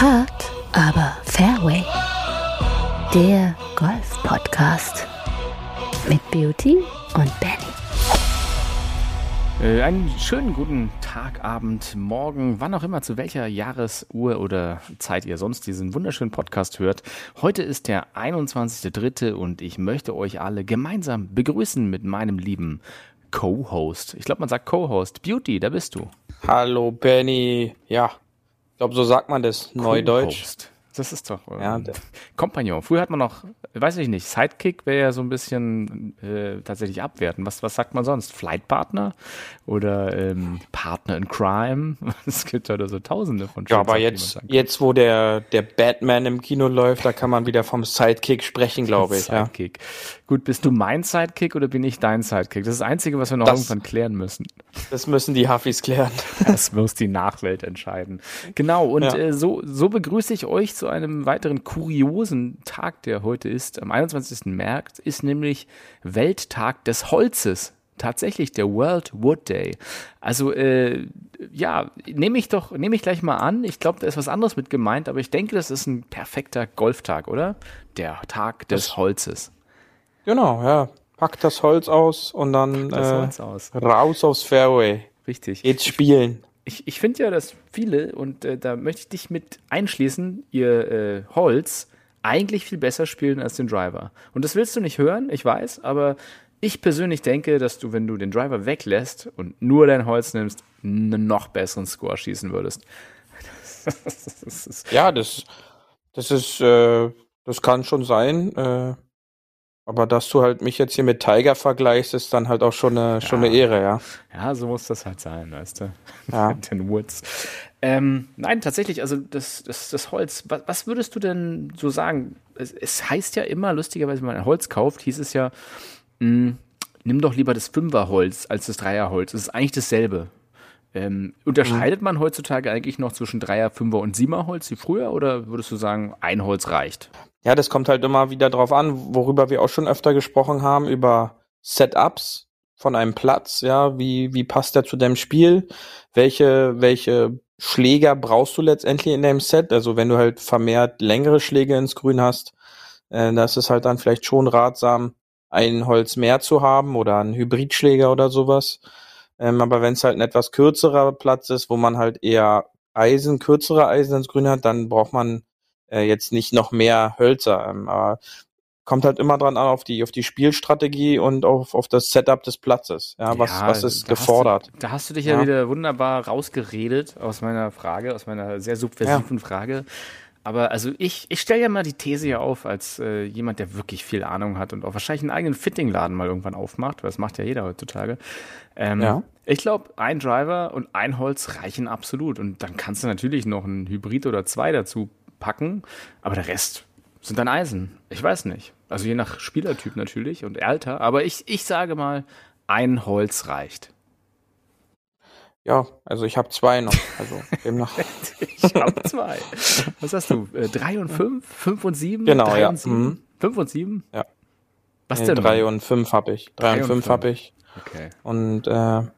Hard, aber Fairway. Der Golf-Podcast mit Beauty und Benny. Äh, einen schönen guten Tag, Abend, Morgen, wann auch immer, zu welcher Jahresuhr oder Zeit ihr sonst diesen wunderschönen Podcast hört. Heute ist der 21.3. und ich möchte euch alle gemeinsam begrüßen mit meinem lieben Co-Host. Ich glaube, man sagt Co-Host. Beauty, da bist du. Hallo Benny. Ja, ich glaube, so sagt man das, Neudeutsch. Das ist doch äh, ja, Kompagnon. Früher hat man noch, weiß ich nicht, Sidekick wäre ja so ein bisschen äh, tatsächlich abwerten. Was, was sagt man sonst? Flightpartner oder ähm, Partner in Crime? Es gibt heute so tausende von Ja, aber jetzt, jetzt, wo der, der Batman im Kino läuft, da kann man wieder vom Sidekick sprechen, glaube ich. Sidekick. Gut, bist du mein Sidekick oder bin ich dein Sidekick? Das ist das Einzige, was wir noch das, irgendwann klären müssen. Das müssen die Huffis klären. Das muss die Nachwelt entscheiden. Genau, und ja. äh, so, so begrüße ich euch zu einem weiteren kuriosen Tag, der heute ist. Am 21. März ist nämlich Welttag des Holzes. Tatsächlich der World Wood Day. Also äh, ja, nehme ich doch, nehme ich gleich mal an. Ich glaube, da ist was anderes mit gemeint, aber ich denke, das ist ein perfekter Golftag, oder? Der Tag des Holzes. Genau, ja. Pack das Holz aus und dann äh, aus. raus aufs Fairway. Richtig. Jetzt spielen ich, ich finde ja, dass viele, und äh, da möchte ich dich mit einschließen, ihr äh, Holz eigentlich viel besser spielen als den Driver. Und das willst du nicht hören, ich weiß, aber ich persönlich denke, dass du, wenn du den Driver weglässt und nur dein Holz nimmst, einen noch besseren Score schießen würdest. Das, ja, das, das ist, äh, das kann schon sein. Äh, aber dass du halt mich jetzt hier mit Tiger vergleichst, ist dann halt auch schon eine, ja. schon eine Ehre, ja. Ja, so muss das halt sein, weißt du. Ja. den Woods. Ähm, nein, tatsächlich, also das, das, das Holz, was, was würdest du denn so sagen? Es, es, heißt ja immer, lustigerweise, wenn man ein Holz kauft, hieß es ja, mh, hm, nimm doch lieber das Fünferholz als das Dreierholz. Es ist eigentlich dasselbe. Ähm, unterscheidet mhm. man heutzutage eigentlich noch zwischen Dreier, Fünfer und Siemerholz wie früher oder würdest du sagen, ein Holz reicht? Ja, das kommt halt immer wieder drauf an, worüber wir auch schon öfter gesprochen haben, über Setups von einem Platz, ja, wie, wie passt der zu deinem Spiel? Welche, welche Schläger brauchst du letztendlich in deinem Set? Also wenn du halt vermehrt längere Schläge ins Grün hast, äh, da ist halt dann vielleicht schon ratsam, ein Holz mehr zu haben oder einen Hybridschläger oder sowas. Ähm, aber wenn es halt ein etwas kürzerer Platz ist, wo man halt eher Eisen, kürzere Eisen ins Grün hat, dann braucht man äh, jetzt nicht noch mehr Hölzer. Ähm, aber kommt halt immer dran an auf die auf die Spielstrategie und auf, auf das Setup des Platzes. Ja, was, ja, was ist gefordert? Hast du, da hast du dich ja, ja, wieder wunderbar rausgeredet aus meiner Frage, aus meiner sehr subversiven ja. Frage. Aber also ich, ich stelle ja mal die These hier auf, als äh, jemand, der wirklich viel Ahnung hat und auch wahrscheinlich einen eigenen Fittingladen mal irgendwann aufmacht, weil das macht ja jeder heutzutage. Ähm, ja. Ich glaube, ein Driver und ein Holz reichen absolut. Und dann kannst du natürlich noch ein Hybrid oder zwei dazu packen, aber der Rest sind dann Eisen. Ich weiß nicht. Also je nach Spielertyp natürlich und Alter, aber ich, ich sage mal, ein Holz reicht. Ja, also ich habe zwei noch. Also demnach. ich habe zwei. Was hast du? Äh, drei und fünf? Fünf und sieben? Genau, ja. Mhm. Fünf und sieben? Ja. Was nee, denn? Drei und fünf habe ich. Drei, drei und fünf, fünf. habe ich. Okay. Und äh, ja,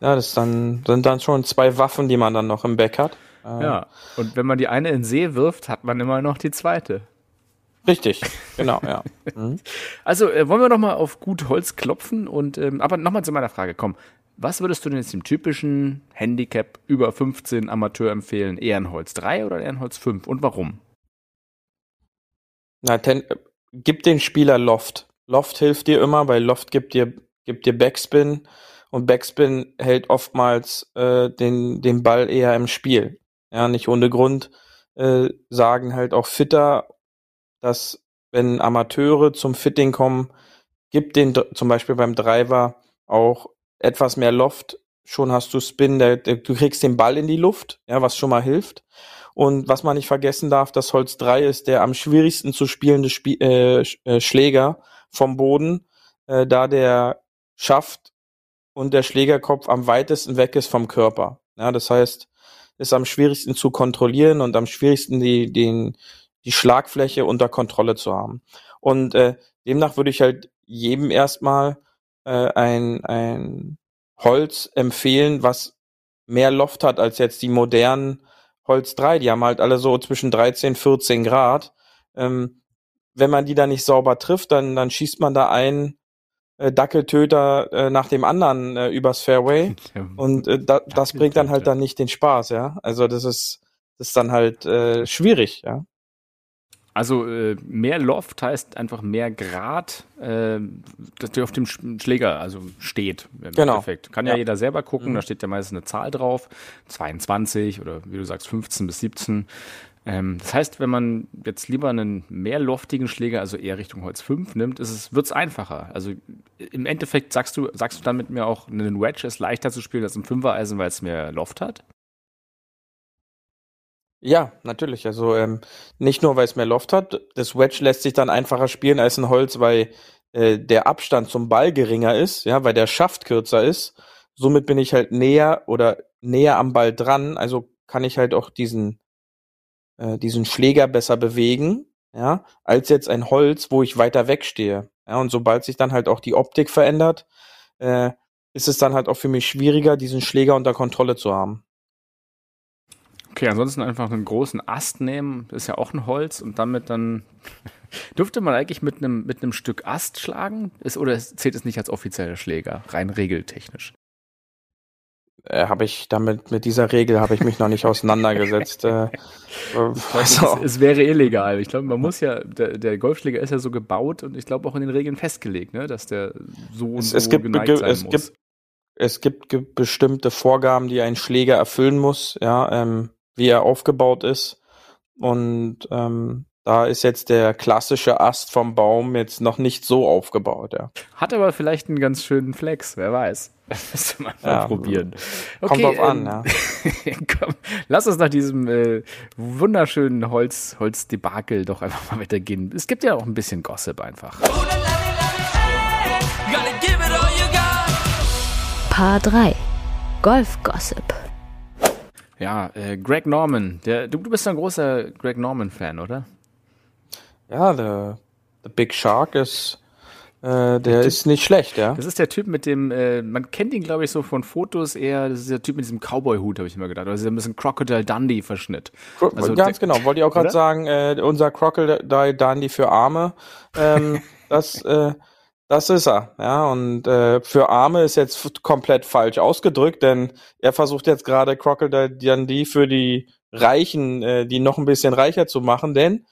das dann, sind dann schon zwei Waffen, die man dann noch im Back hat. Äh, ja. Und wenn man die eine in den See wirft, hat man immer noch die zweite. Richtig, genau, ja. Mhm. Also äh, wollen wir noch mal auf gut Holz klopfen und ähm, aber noch mal zu meiner Frage, komm, was würdest du denn jetzt dem typischen Handicap über 15 Amateur empfehlen? Ehrenholz 3 oder Ehrenholz 5 und warum? Na, ten, gib den Spieler Loft. Loft hilft dir immer, weil Loft gibt dir, gibt dir Backspin und Backspin hält oftmals äh, den, den Ball eher im Spiel. Ja, nicht ohne Grund äh, sagen halt auch Fitter, dass wenn Amateure zum Fitting kommen, gibt den zum Beispiel beim Driver auch etwas mehr Loft, schon hast du Spin, der, der, du kriegst den Ball in die Luft, ja, was schon mal hilft. Und was man nicht vergessen darf, das Holz 3 ist der am schwierigsten zu spielende Spie äh, äh, Schläger vom Boden, äh, da der Schaft und der Schlägerkopf am weitesten weg ist vom Körper. Ja, das heißt, ist am schwierigsten zu kontrollieren und am schwierigsten die, den, die Schlagfläche unter Kontrolle zu haben. Und äh, demnach würde ich halt jedem erstmal äh, ein, ein Holz empfehlen, was mehr Loft hat als jetzt die modernen Holz 3, die haben halt alle so zwischen 13, 14 Grad. Ähm, wenn man die da nicht sauber trifft, dann, dann schießt man da einen Dackeltöter äh, nach dem anderen äh, übers Fairway. Und äh, da, das bringt dann halt dann nicht den Spaß, ja. Also das ist, das ist dann halt äh, schwierig, ja. Also äh, mehr Loft heißt einfach mehr Grad, äh, dass der auf dem Schläger also steht. Im genau. Endeffekt. Kann ja, ja, jeder selber gucken, mhm. da steht ja meistens eine Zahl drauf, 22 oder wie du sagst 15 bis 17. Ähm, das heißt, wenn man jetzt lieber einen mehr loftigen Schläger, also eher Richtung Holz 5 nimmt, es, wird's einfacher. Also im Endeffekt sagst du, sagst du dann mit mir auch, einen Wedge ist leichter zu spielen als ein Fünfer-Eisen, weil es mehr Loft hat? Ja, natürlich. Also ähm, nicht nur, weil es mehr Loft hat. Das Wedge lässt sich dann einfacher spielen als ein Holz, weil äh, der Abstand zum Ball geringer ist, ja, weil der Schaft kürzer ist. Somit bin ich halt näher oder näher am Ball dran. Also kann ich halt auch diesen äh, diesen Schläger besser bewegen, ja, als jetzt ein Holz, wo ich weiter wegstehe. Ja, und sobald sich dann halt auch die Optik verändert, äh, ist es dann halt auch für mich schwieriger, diesen Schläger unter Kontrolle zu haben. Okay, ansonsten einfach einen großen Ast nehmen, ist ja auch ein Holz und damit dann dürfte man eigentlich mit einem mit einem Stück Ast schlagen, ist oder zählt es nicht als offizieller Schläger, rein regeltechnisch? Äh, habe ich damit mit dieser Regel habe ich mich noch nicht auseinandergesetzt. äh, also. es, es, wäre illegal. Ich glaube, man muss ja der, der, Golfschläger ist ja so gebaut und ich glaube auch in den Regeln festgelegt, ne, dass der so, es, so es gibt, geneigt sein es muss. Gibt, es gibt bestimmte Vorgaben, die ein Schläger erfüllen muss, ja, ähm, wie er aufgebaut ist. Und ähm, da ist jetzt der klassische Ast vom Baum jetzt noch nicht so aufgebaut, ja. Hat aber vielleicht einen ganz schönen Flex, wer weiß. Das müsste man mal ja, probieren. Okay, kommt drauf an, ähm, ja. komm, lass uns nach diesem äh, wunderschönen Holz, Holzdebakel doch einfach mal weitergehen. Es gibt ja auch ein bisschen Gossip einfach. Paar 3 Golf Gossip. Ja, äh, Greg Norman. Der, du, du bist ein großer Greg Norman-Fan, oder? Ja, der the Big Shark ist äh, der ist nicht schlecht, ja. Das ist der Typ mit dem, äh, man kennt ihn, glaube ich, so von Fotos eher, das ist der Typ mit diesem Cowboy-Hut, habe ich immer gedacht. Also ein bisschen Crocodile Dundee-Verschnitt. Also Ganz genau, wollte ich auch gerade sagen, äh, unser Crocodile Dundee für Arme, ähm, das, äh, das ist er, ja. Und äh, für Arme ist jetzt komplett falsch ausgedrückt, denn er versucht jetzt gerade Crocodile Dundee für die Reichen, äh, die noch ein bisschen reicher zu machen, denn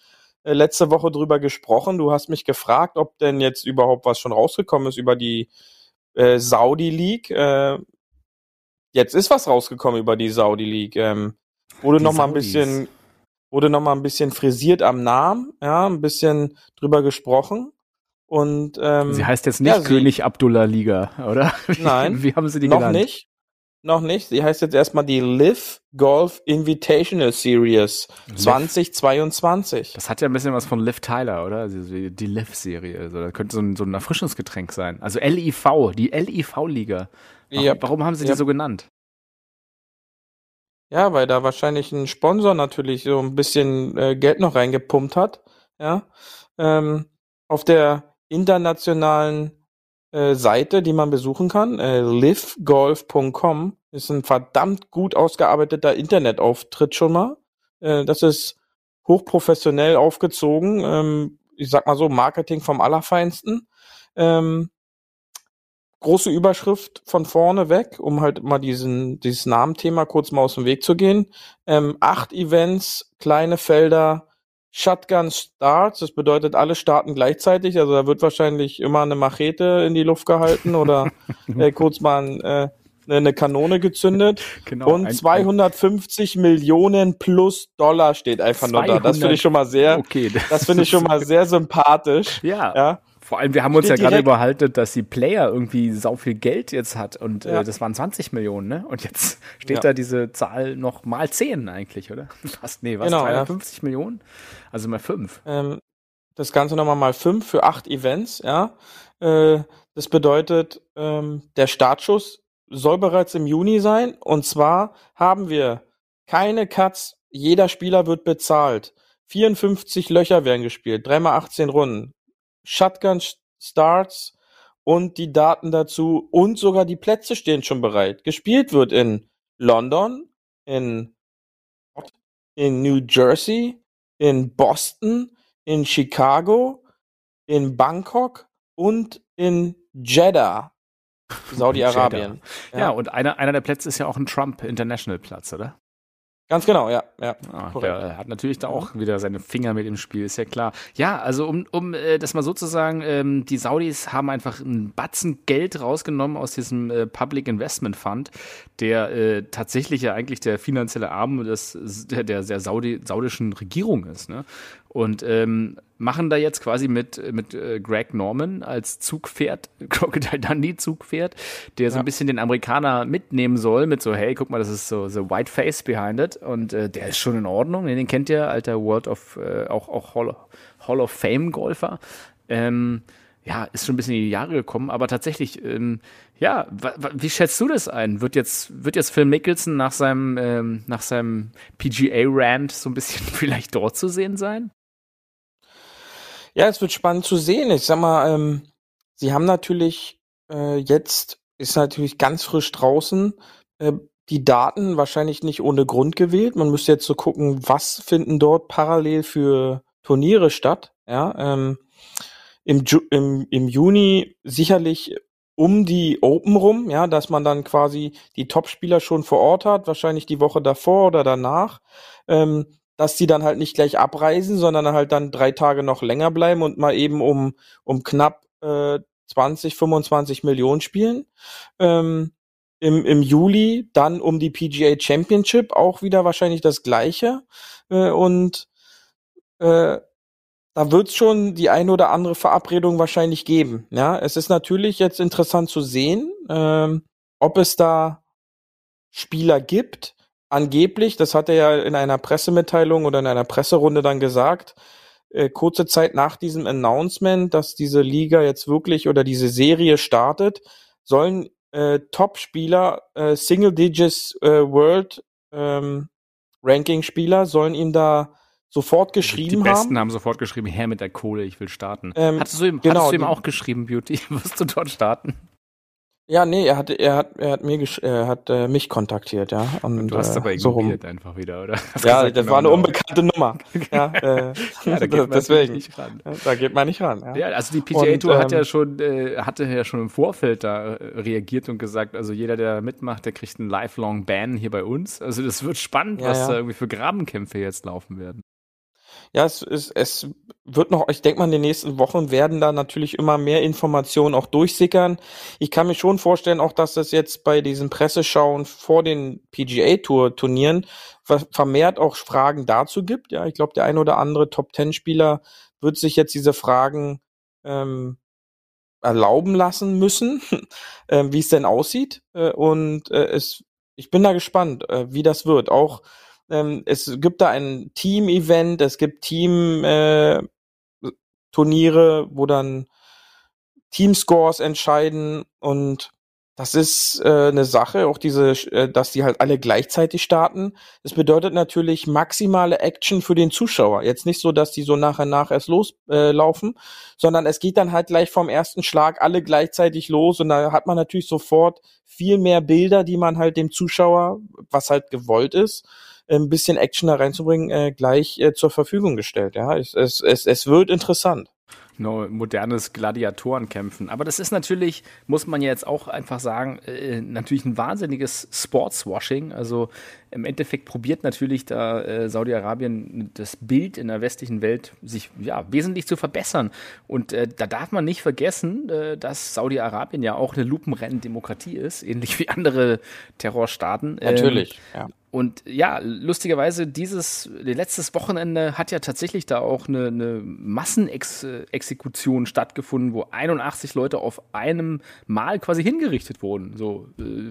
letzte Woche drüber gesprochen. Du hast mich gefragt, ob denn jetzt überhaupt was schon rausgekommen ist über die äh, Saudi League. Äh, jetzt ist was rausgekommen über die Saudi League. Ähm, wurde die noch mal ein bisschen wurde noch mal ein bisschen frisiert am Namen, ja, ein bisschen drüber gesprochen. Und ähm, sie heißt jetzt nicht ja, König Abdullah Liga, oder? Nein, wie haben sie die noch genannt? nicht. Noch nicht. Sie heißt jetzt erstmal die Live Golf Invitational Series Liv. 2022. Das hat ja ein bisschen was von Liv Tyler, oder? Also die Liv-Serie. Also das könnte so ein, so ein Erfrischungsgetränk sein. Also LIV, die LIV-Liga. Warum, yep. warum haben sie yep. die so genannt? Ja, weil da wahrscheinlich ein Sponsor natürlich so ein bisschen äh, Geld noch reingepumpt hat. Ja. Ähm, auf der internationalen Seite, die man besuchen kann. Äh, livegolf.com ist ein verdammt gut ausgearbeiteter Internetauftritt schon mal. Äh, das ist hochprofessionell aufgezogen. Ähm, ich sag mal so, Marketing vom Allerfeinsten. Ähm, große Überschrift von vorne weg, um halt mal diesen, dieses Namenthema kurz mal aus dem Weg zu gehen. Ähm, acht Events, kleine Felder, Shotgun Starts, das bedeutet, alle starten gleichzeitig. Also da wird wahrscheinlich immer eine Machete in die Luft gehalten oder äh, kurz mal ein, äh, eine Kanone gezündet. Genau, und 250 ein, Millionen plus Dollar steht einfach 200, nur da. Das finde ich schon mal sehr, okay, das, das finde ich schon mal sehr sympathisch. Ja. ja. Vor allem, wir haben uns Steht ja gerade überhalten, dass die Player irgendwie sau viel Geld jetzt hat und äh, ja. äh, das waren 20 Millionen, ne? Und jetzt steht ja. da diese Zahl noch mal 10 eigentlich, oder? Fast, nee, was? Genau, 350 ja. Millionen? Also mal 5. Ähm, das Ganze nochmal mal 5 für 8 Events, ja. Äh, das bedeutet, ähm, der Startschuss soll bereits im Juni sein und zwar haben wir keine Cuts, jeder Spieler wird bezahlt. 54 Löcher werden gespielt, 3 mal 18 Runden. Shotgun Starts und die Daten dazu und sogar die Plätze stehen schon bereit. Gespielt wird in London, in in New Jersey, in Boston, in Chicago, in Bangkok und in Jeddah, Saudi-Arabien. Ja. ja, und einer, einer der Plätze ist ja auch ein Trump International Platz, oder? Ganz genau, ja. ja ah, der hat natürlich da auch wieder seine Finger mit im Spiel, ist ja klar. Ja, also um, um äh, das mal so zu sagen, ähm, die Saudis haben einfach einen Batzen Geld rausgenommen aus diesem äh, Public Investment Fund, der äh, tatsächlich ja eigentlich der finanzielle Arm des, der, der, der Saudi, saudischen Regierung ist. Ne? Und ähm, machen da jetzt quasi mit, mit äh, Greg Norman als Zugpferd, Crocodile Dundee Zugpferd, der so ja. ein bisschen den Amerikaner mitnehmen soll, mit so, hey, guck mal, das ist so the white face behind it. Und äh, der ist schon in Ordnung. Den kennt ihr, alter World of, äh, auch, auch Hall, Hall of Fame Golfer. Ähm, ja, ist schon ein bisschen in die Jahre gekommen, aber tatsächlich, ähm, ja, wie schätzt du das ein? Wird jetzt, wird jetzt Phil Mickelson nach seinem, ähm, nach seinem PGA-Rant so ein bisschen vielleicht dort zu sehen sein? Ja, es wird spannend zu sehen. Ich sag mal, ähm, sie haben natürlich äh, jetzt, ist natürlich ganz frisch draußen, äh, die Daten wahrscheinlich nicht ohne Grund gewählt. Man müsste jetzt so gucken, was finden dort parallel für Turniere statt. Ja, ähm, im, Ju im, im Juni sicherlich um die Open rum, ja, dass man dann quasi die Topspieler schon vor Ort hat, wahrscheinlich die Woche davor oder danach. Ähm, dass die dann halt nicht gleich abreisen, sondern halt dann drei Tage noch länger bleiben und mal eben um, um knapp äh, 20, 25 Millionen spielen. Ähm, im, Im Juli dann um die PGA Championship auch wieder wahrscheinlich das gleiche. Äh, und äh, da wird es schon die eine oder andere Verabredung wahrscheinlich geben. Ja, es ist natürlich jetzt interessant zu sehen, ähm, ob es da Spieler gibt, angeblich, das hat er ja in einer Pressemitteilung oder in einer Presserunde dann gesagt, äh, kurze Zeit nach diesem Announcement, dass diese Liga jetzt wirklich oder diese Serie startet, sollen äh, Top-Spieler, äh, Single Digits äh, World ähm, Ranking-Spieler, sollen ihn da sofort geschrieben haben. Die Besten haben. sofort geschrieben, her mit der Kohle, ich will starten. Ähm, hattest du ihm, genau, hattest du ihm auch geschrieben, Beauty, wirst du dort starten? Ja, nee, er hat, er hat, er hat mir, er hat äh, mich kontaktiert, ja. Und, du hast äh, aber ignoriert so einfach wieder, oder? Hast ja, gesagt, das war eine unbekannte Nummer. ja, äh, ja, da geht man deswegen. nicht ran. Da geht man nicht ran. Ja, ja also die PGA Tour hat ja ähm, schon, äh, hatte ja schon im Vorfeld da äh, reagiert und gesagt, also jeder, der mitmacht, der kriegt einen lifelong Ban hier bei uns. Also das wird spannend, ja, was da irgendwie für Grabenkämpfe jetzt laufen werden. Ja, es, es, es wird noch, ich denke mal, in den nächsten Wochen werden da natürlich immer mehr Informationen auch durchsickern. Ich kann mir schon vorstellen, auch dass es jetzt bei diesen Presseschauen vor den PGA Tour Turnieren vermehrt auch Fragen dazu gibt. Ja, ich glaube, der ein oder andere Top Ten Spieler wird sich jetzt diese Fragen ähm, erlauben lassen müssen, äh, wie es denn aussieht. Äh, und äh, es, ich bin da gespannt, äh, wie das wird. Auch ähm, es gibt da ein Team-Event, es gibt Team-Turniere, äh, wo dann Team-Scores entscheiden und das ist äh, eine Sache, auch diese, äh, dass die halt alle gleichzeitig starten. Das bedeutet natürlich maximale Action für den Zuschauer. Jetzt nicht so, dass die so nach und nach erst loslaufen, äh, sondern es geht dann halt gleich vom ersten Schlag alle gleichzeitig los und da hat man natürlich sofort viel mehr Bilder, die man halt dem Zuschauer, was halt gewollt ist, ein bisschen Action da reinzubringen, äh, gleich äh, zur Verfügung gestellt. Ja, es, es, es, es wird interessant. No, modernes Gladiatorenkämpfen. Aber das ist natürlich, muss man ja jetzt auch einfach sagen, äh, natürlich ein wahnsinniges Sportswashing. Also im Endeffekt probiert natürlich da äh, Saudi-Arabien das Bild in der westlichen Welt sich ja wesentlich zu verbessern. Und äh, da darf man nicht vergessen, äh, dass Saudi-Arabien ja auch eine Lupenrennen-Demokratie ist, ähnlich wie andere Terrorstaaten. Natürlich, ähm, ja. Und ja, lustigerweise, dieses letztes Wochenende hat ja tatsächlich da auch eine, eine Massenexekution stattgefunden, wo 81 Leute auf einem Mal quasi hingerichtet wurden. So, äh,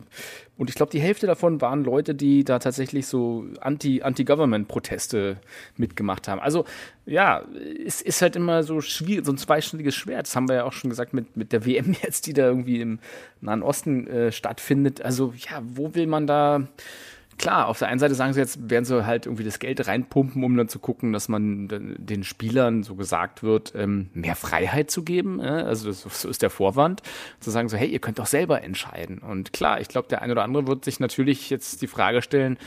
und ich glaube, die Hälfte davon waren Leute, die da tatsächlich so Anti-Government-Proteste mitgemacht haben. Also ja, es ist halt immer so schwierig, so ein zweischneidiges Schwert. Das haben wir ja auch schon gesagt mit, mit der WM jetzt, die da irgendwie im Nahen Osten äh, stattfindet. Also ja, wo will man da klar, auf der einen Seite sagen sie jetzt, werden sie halt irgendwie das Geld reinpumpen, um dann zu gucken, dass man den Spielern, so gesagt wird, ähm, mehr Freiheit zu geben. Also das, so ist der Vorwand, zu sagen so, hey, ihr könnt doch selber entscheiden. Und klar, ich glaube, der eine oder andere wird sich natürlich jetzt die Frage stellen,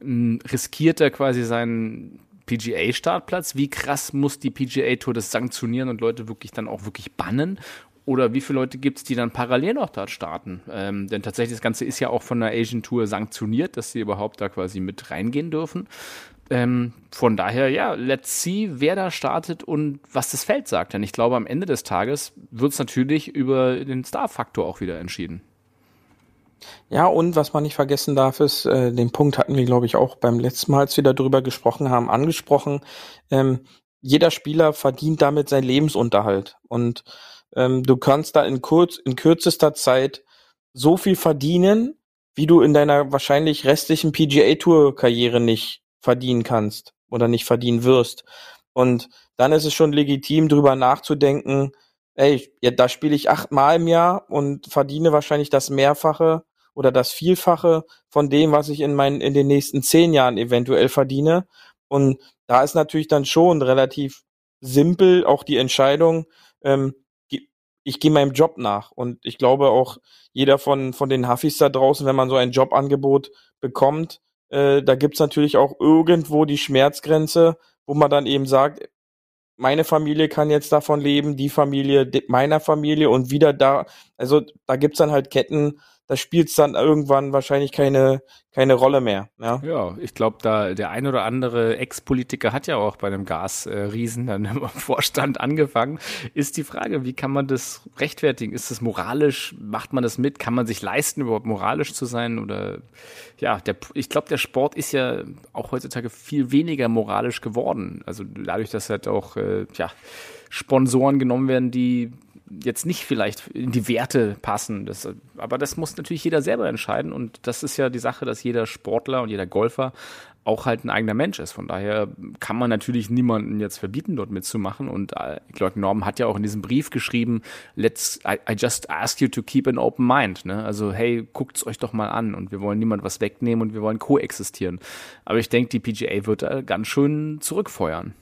riskiert er quasi seinen PGA-Startplatz? Wie krass muss die PGA-Tour das sanktionieren und Leute wirklich dann auch wirklich bannen? Oder wie viele Leute gibt es, die dann parallel noch dort starten? Ähm, denn tatsächlich, das Ganze ist ja auch von der Asian Tour sanktioniert, dass sie überhaupt da quasi mit reingehen dürfen. Ähm, von daher, ja, let's see, wer da startet und was das Feld sagt. Denn ich glaube, am Ende des Tages wird es natürlich über den Star-Faktor auch wieder entschieden. Ja, und was man nicht vergessen darf, ist, äh, den Punkt hatten wir, glaube ich, auch beim letzten Mal, als wir darüber gesprochen haben, angesprochen. Ähm, jeder Spieler verdient damit seinen Lebensunterhalt. Und ähm, du kannst da in, kurz, in kürzester Zeit so viel verdienen, wie du in deiner wahrscheinlich restlichen PGA-Tour-Karriere nicht verdienen kannst oder nicht verdienen wirst. Und dann ist es schon legitim, drüber nachzudenken, ey, ja, da spiele ich achtmal im Jahr und verdiene wahrscheinlich das Mehrfache oder das Vielfache von dem, was ich in meinen, in den nächsten zehn Jahren eventuell verdiene. Und da ist natürlich dann schon relativ simpel auch die Entscheidung, ähm, ich gehe meinem Job nach. Und ich glaube auch, jeder von, von den Huffis da draußen, wenn man so ein Jobangebot bekommt, äh, da gibt's natürlich auch irgendwo die Schmerzgrenze, wo man dann eben sagt, meine Familie kann jetzt davon leben, die Familie meiner Familie und wieder da, also da gibt's dann halt Ketten, da spielt's dann irgendwann wahrscheinlich keine, keine Rolle mehr. Ja, ja ich glaube, da der ein oder andere Ex-Politiker hat ja auch bei einem Gasriesen dann im Vorstand angefangen. Ist die Frage, wie kann man das rechtfertigen? Ist das moralisch? Macht man das mit? Kann man sich leisten, überhaupt moralisch zu sein? Oder ja, der, ich glaube, der Sport ist ja auch heutzutage viel weniger moralisch geworden. Also dadurch, dass halt auch äh, ja, Sponsoren genommen werden, die jetzt nicht vielleicht in die Werte passen. Das, aber das muss natürlich jeder selber entscheiden. Und das ist ja die Sache, dass jeder Sportler und jeder Golfer auch halt ein eigener Mensch ist. Von daher kann man natürlich niemanden jetzt verbieten, dort mitzumachen. Und äh, ich glaube, Norm hat ja auch in diesem Brief geschrieben, let's, I, I just ask you to keep an open mind. Ne? Also, hey, guckt's euch doch mal an und wir wollen niemand was wegnehmen und wir wollen koexistieren. Aber ich denke, die PGA wird da ganz schön zurückfeuern.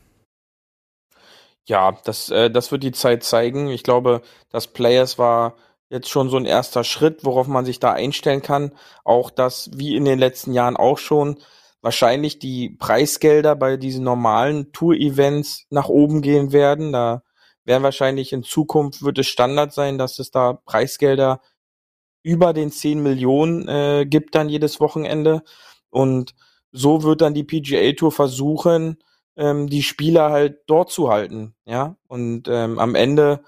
Ja, das, äh, das wird die Zeit zeigen. Ich glaube, das Players war jetzt schon so ein erster Schritt, worauf man sich da einstellen kann. Auch dass, wie in den letzten Jahren auch schon, wahrscheinlich die Preisgelder bei diesen normalen Tour-Events nach oben gehen werden. Da werden wahrscheinlich in Zukunft wird es Standard sein, dass es da Preisgelder über den 10 Millionen äh, gibt dann jedes Wochenende. Und so wird dann die PGA Tour versuchen, ähm, die Spieler halt dort zu halten, ja. Und ähm, am Ende,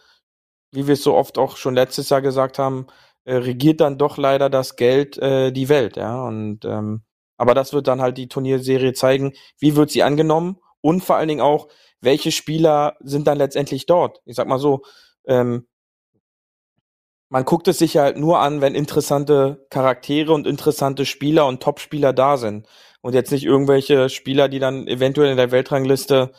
wie wir es so oft auch schon letztes Jahr gesagt haben, äh, regiert dann doch leider das Geld äh, die Welt, ja. Und ähm, aber das wird dann halt die Turnierserie zeigen, wie wird sie angenommen und vor allen Dingen auch, welche Spieler sind dann letztendlich dort. Ich sag mal so, ähm, man guckt es sich halt nur an, wenn interessante Charaktere und interessante Spieler und Topspieler da sind und jetzt nicht irgendwelche Spieler, die dann eventuell in der Weltrangliste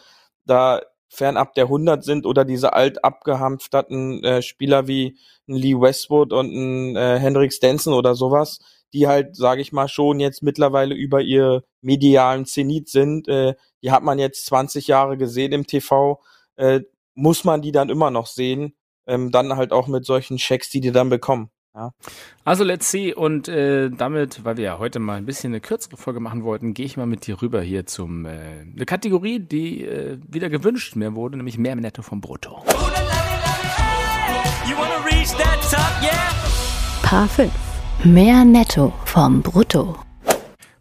da fernab der 100 sind oder diese alt abgehampfterten äh, Spieler wie ein Lee Westwood und ein äh, Hendrik Stenson oder sowas, die halt, sage ich mal, schon jetzt mittlerweile über ihr medialen Zenit sind. Äh, die hat man jetzt 20 Jahre gesehen im TV. Äh, muss man die dann immer noch sehen? Ähm, dann halt auch mit solchen Checks, die die dann bekommen. Ja. Also let's see und äh, damit, weil wir ja heute mal ein bisschen eine kürzere Folge machen wollten, gehe ich mal mit dir rüber hier zum äh, eine Kategorie, die äh, wieder gewünscht mehr wurde, nämlich mehr Netto vom Brutto. Paar 5. Mehr Netto vom Brutto.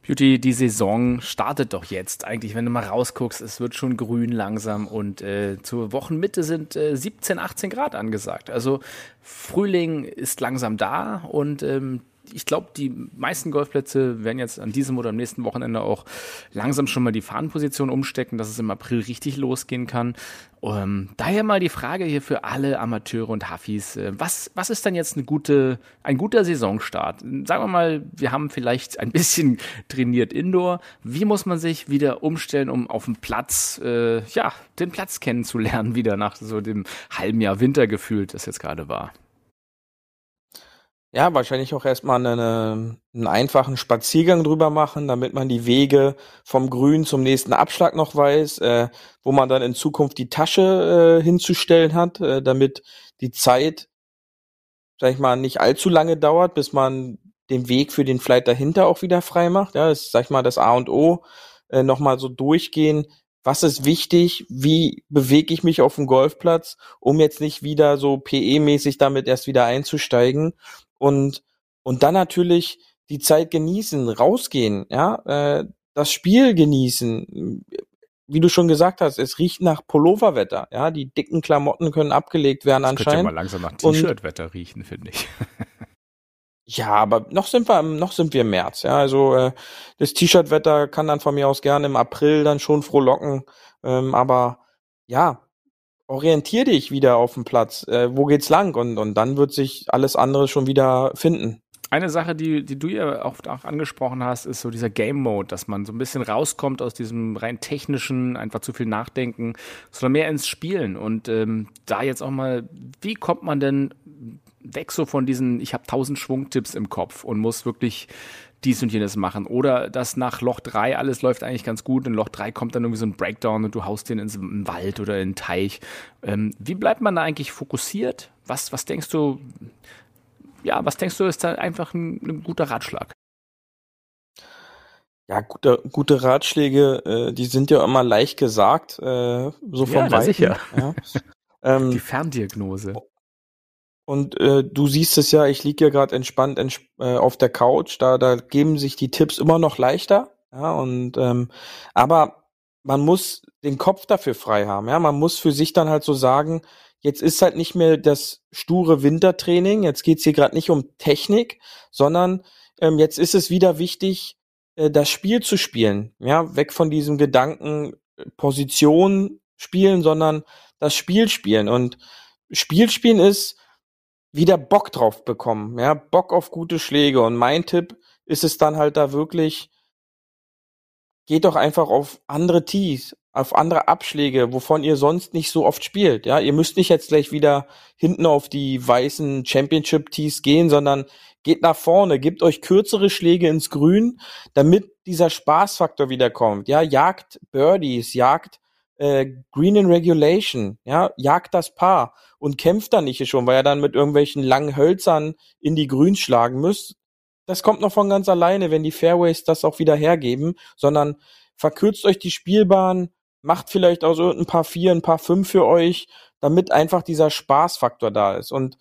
Beauty, die Saison startet doch jetzt. Eigentlich, wenn du mal rausguckst, es wird schon grün langsam und äh, zur Wochenmitte sind äh, 17, 18 Grad angesagt. Also Frühling ist langsam da und ähm, ich glaube, die meisten Golfplätze werden jetzt an diesem oder am nächsten Wochenende auch langsam schon mal die Fahnenposition umstecken, dass es im April richtig losgehen kann. Ähm, daher mal die Frage hier für alle Amateure und Huffis. Äh, was, was ist denn jetzt eine gute, ein guter Saisonstart? Sagen wir mal, wir haben vielleicht ein bisschen trainiert Indoor. Wie muss man sich wieder umstellen, um auf dem Platz, äh, ja, den Platz kennenzulernen, wieder nach so dem halben Jahr Winter gefühlt, das jetzt gerade war? Ja, wahrscheinlich auch erstmal eine, einen einfachen Spaziergang drüber machen, damit man die Wege vom Grün zum nächsten Abschlag noch weiß, äh, wo man dann in Zukunft die Tasche äh, hinzustellen hat, äh, damit die Zeit, sag ich mal, nicht allzu lange dauert, bis man den Weg für den Flight dahinter auch wieder frei macht. Ja, das ist, sag ich mal, das A und O. Äh, Nochmal so durchgehen, was ist wichtig, wie bewege ich mich auf dem Golfplatz, um jetzt nicht wieder so PE-mäßig damit erst wieder einzusteigen und und dann natürlich die Zeit genießen, rausgehen, ja, äh, das Spiel genießen. Wie du schon gesagt hast, es riecht nach Pulloverwetter, ja, die dicken Klamotten können abgelegt werden das anscheinend. Könnte ja mal langsam nach T-Shirt-Wetter riechen, finde ich. Ja, aber noch sind wir, noch sind wir im März. Ja, also äh, das T-Shirt-Wetter kann dann von mir aus gerne im April dann schon frohlocken. Ähm, aber ja, orientier dich wieder auf dem Platz. Äh, wo geht's lang? Und, und dann wird sich alles andere schon wieder finden. Eine Sache, die, die du ja oft auch angesprochen hast, ist so dieser Game Mode, dass man so ein bisschen rauskommt aus diesem rein technischen, einfach zu viel Nachdenken, sondern mehr ins Spielen. Und ähm, da jetzt auch mal, wie kommt man denn weg so von diesen, ich habe tausend Schwungtipps im Kopf und muss wirklich dies und jenes machen. Oder dass nach Loch 3 alles läuft eigentlich ganz gut, in Loch 3 kommt dann irgendwie so ein Breakdown und du haust den ins Wald oder in den Teich. Ähm, wie bleibt man da eigentlich fokussiert? Was, was denkst du, ja, was denkst du, ist da einfach ein, ein guter Ratschlag? Ja, gute, gute Ratschläge, äh, die sind ja immer leicht gesagt, äh, so vom ja, Sicher. Ja. ähm, die Ferndiagnose. Und äh, du siehst es ja, ich liege ja gerade entspannt ents äh, auf der Couch, da, da geben sich die Tipps immer noch leichter. Ja, und ähm, aber man muss den Kopf dafür frei haben, ja. Man muss für sich dann halt so sagen, jetzt ist halt nicht mehr das sture Wintertraining, jetzt geht's hier gerade nicht um Technik, sondern ähm, jetzt ist es wieder wichtig, äh, das Spiel zu spielen. Ja, weg von diesem Gedanken äh, Position spielen, sondern das Spiel spielen. Und Spiel spielen ist, wieder Bock drauf bekommen, ja, Bock auf gute Schläge. Und mein Tipp ist es dann halt da wirklich, geht doch einfach auf andere Tees, auf andere Abschläge, wovon ihr sonst nicht so oft spielt. Ja, ihr müsst nicht jetzt gleich wieder hinten auf die weißen Championship Tees gehen, sondern geht nach vorne, gebt euch kürzere Schläge ins Grün, damit dieser Spaßfaktor wiederkommt. Ja, jagt Birdies, jagt äh, Green in Regulation, ja, jagt das Paar und kämpft dann nicht schon, weil er dann mit irgendwelchen langen Hölzern in die Grüns schlagen muss. Das kommt noch von ganz alleine, wenn die Fairways das auch wieder hergeben, sondern verkürzt euch die Spielbahn, macht vielleicht auch so ein paar vier, ein paar fünf für euch, damit einfach dieser Spaßfaktor da ist. Und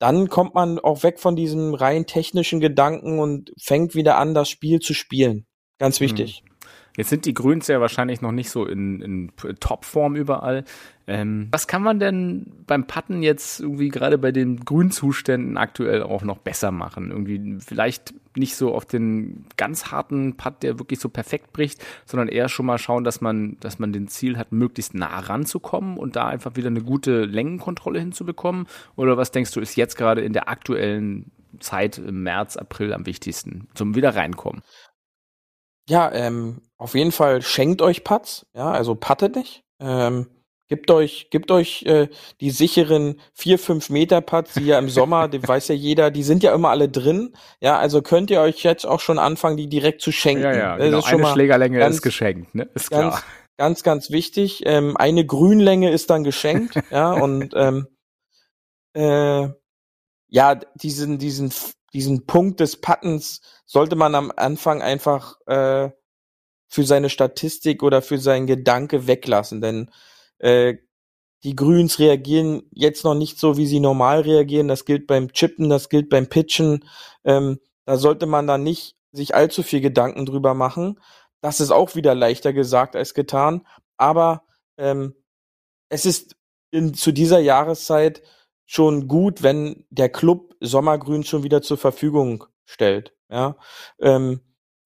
dann kommt man auch weg von diesem rein technischen Gedanken und fängt wieder an, das Spiel zu spielen. Ganz wichtig. Mhm. Jetzt sind die Grüns ja wahrscheinlich noch nicht so in, in Topform überall. Ähm, was kann man denn beim Putten jetzt irgendwie gerade bei den Grünzuständen aktuell auch noch besser machen? Irgendwie vielleicht nicht so auf den ganz harten Putt, der wirklich so perfekt bricht, sondern eher schon mal schauen, dass man, dass man den Ziel hat, möglichst nah ranzukommen und da einfach wieder eine gute Längenkontrolle hinzubekommen? Oder was denkst du, ist jetzt gerade in der aktuellen Zeit im März, April am wichtigsten zum wieder reinkommen? Ja, ähm, auf jeden Fall schenkt euch Putts, ja, also pattet nicht. Ähm, Gebt euch, gebt euch äh, die sicheren vier, fünf Meter Putts, die ja im Sommer, die weiß ja jeder, die sind ja immer alle drin. Ja, also könnt ihr euch jetzt auch schon anfangen, die direkt zu schenken. Ja, ja, genau. Eine Schlägerlänge ganz, ist geschenkt, ne? Ist klar. Ganz, ganz, ganz wichtig. Ähm, eine Grünlänge ist dann geschenkt, ja, und ähm, äh, ja, diesen, diesen, diesen Punkt des Puttens sollte man am Anfang einfach äh, für seine Statistik oder für seinen Gedanke weglassen, denn äh, die Grüns reagieren jetzt noch nicht so, wie sie normal reagieren. Das gilt beim Chippen, das gilt beim Pitchen. Ähm, da sollte man dann nicht sich allzu viel Gedanken drüber machen. Das ist auch wieder leichter gesagt als getan. Aber ähm, es ist in, zu dieser Jahreszeit schon gut, wenn der Club Sommergrün schon wieder zur Verfügung stellt. Ja, ähm,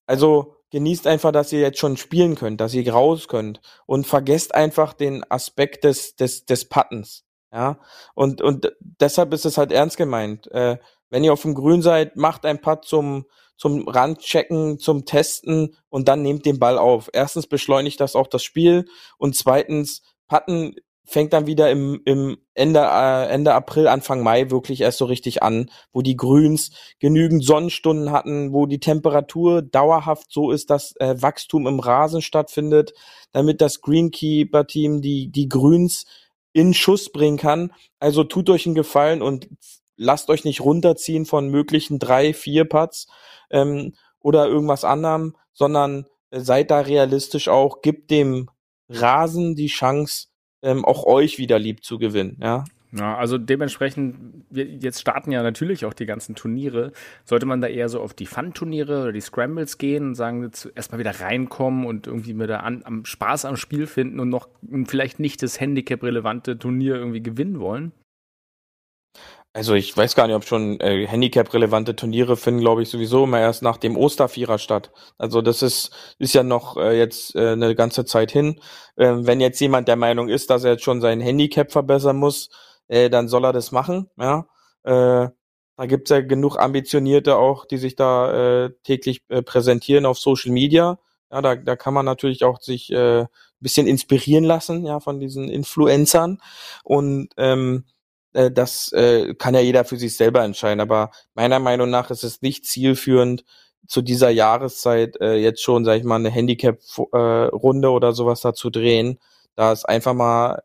also genießt einfach, dass ihr jetzt schon spielen könnt, dass ihr raus könnt und vergesst einfach den Aspekt des, des, des Puttens. Ja, und, und deshalb ist es halt ernst gemeint. Äh, wenn ihr auf dem Grün seid, macht ein Putt zum, zum Randchecken, zum Testen und dann nehmt den Ball auf. Erstens beschleunigt das auch das Spiel und zweitens, Putten fängt dann wieder im, im Ende, äh, Ende April, Anfang Mai wirklich erst so richtig an, wo die Grüns genügend Sonnenstunden hatten, wo die Temperatur dauerhaft so ist, dass äh, Wachstum im Rasen stattfindet, damit das Greenkeeper-Team die, die Grüns in Schuss bringen kann. Also tut euch einen Gefallen und lasst euch nicht runterziehen von möglichen drei, vier Putts ähm, oder irgendwas anderem, sondern äh, seid da realistisch auch, gibt dem Rasen die Chance, ähm, auch euch wieder lieb zu gewinnen. Ja, ja, also dementsprechend, jetzt starten ja natürlich auch die ganzen Turniere. Sollte man da eher so auf die Fun-Turniere oder die Scrambles gehen und sagen, erstmal wieder reinkommen und irgendwie wieder an, am Spaß am Spiel finden und noch vielleicht nicht das Handicap-relevante Turnier irgendwie gewinnen wollen? Also ich weiß gar nicht, ob schon äh, Handicap-relevante Turniere finden, glaube ich, sowieso immer erst nach dem Ostervierer statt. Also das ist, ist ja noch äh, jetzt äh, eine ganze Zeit hin. Ähm, wenn jetzt jemand der Meinung ist, dass er jetzt schon sein Handicap verbessern muss, äh, dann soll er das machen. Ja, äh, da gibt's ja genug Ambitionierte auch, die sich da äh, täglich äh, präsentieren auf Social Media. Ja, da, da kann man natürlich auch sich äh, bisschen inspirieren lassen, ja, von diesen Influencern. Und ähm, äh, das äh, kann ja jeder für sich selber entscheiden. Aber meiner Meinung nach ist es nicht zielführend, zu dieser Jahreszeit äh, jetzt schon, sag ich mal, eine Handicap-Runde oder sowas da zu drehen. Da ist einfach mal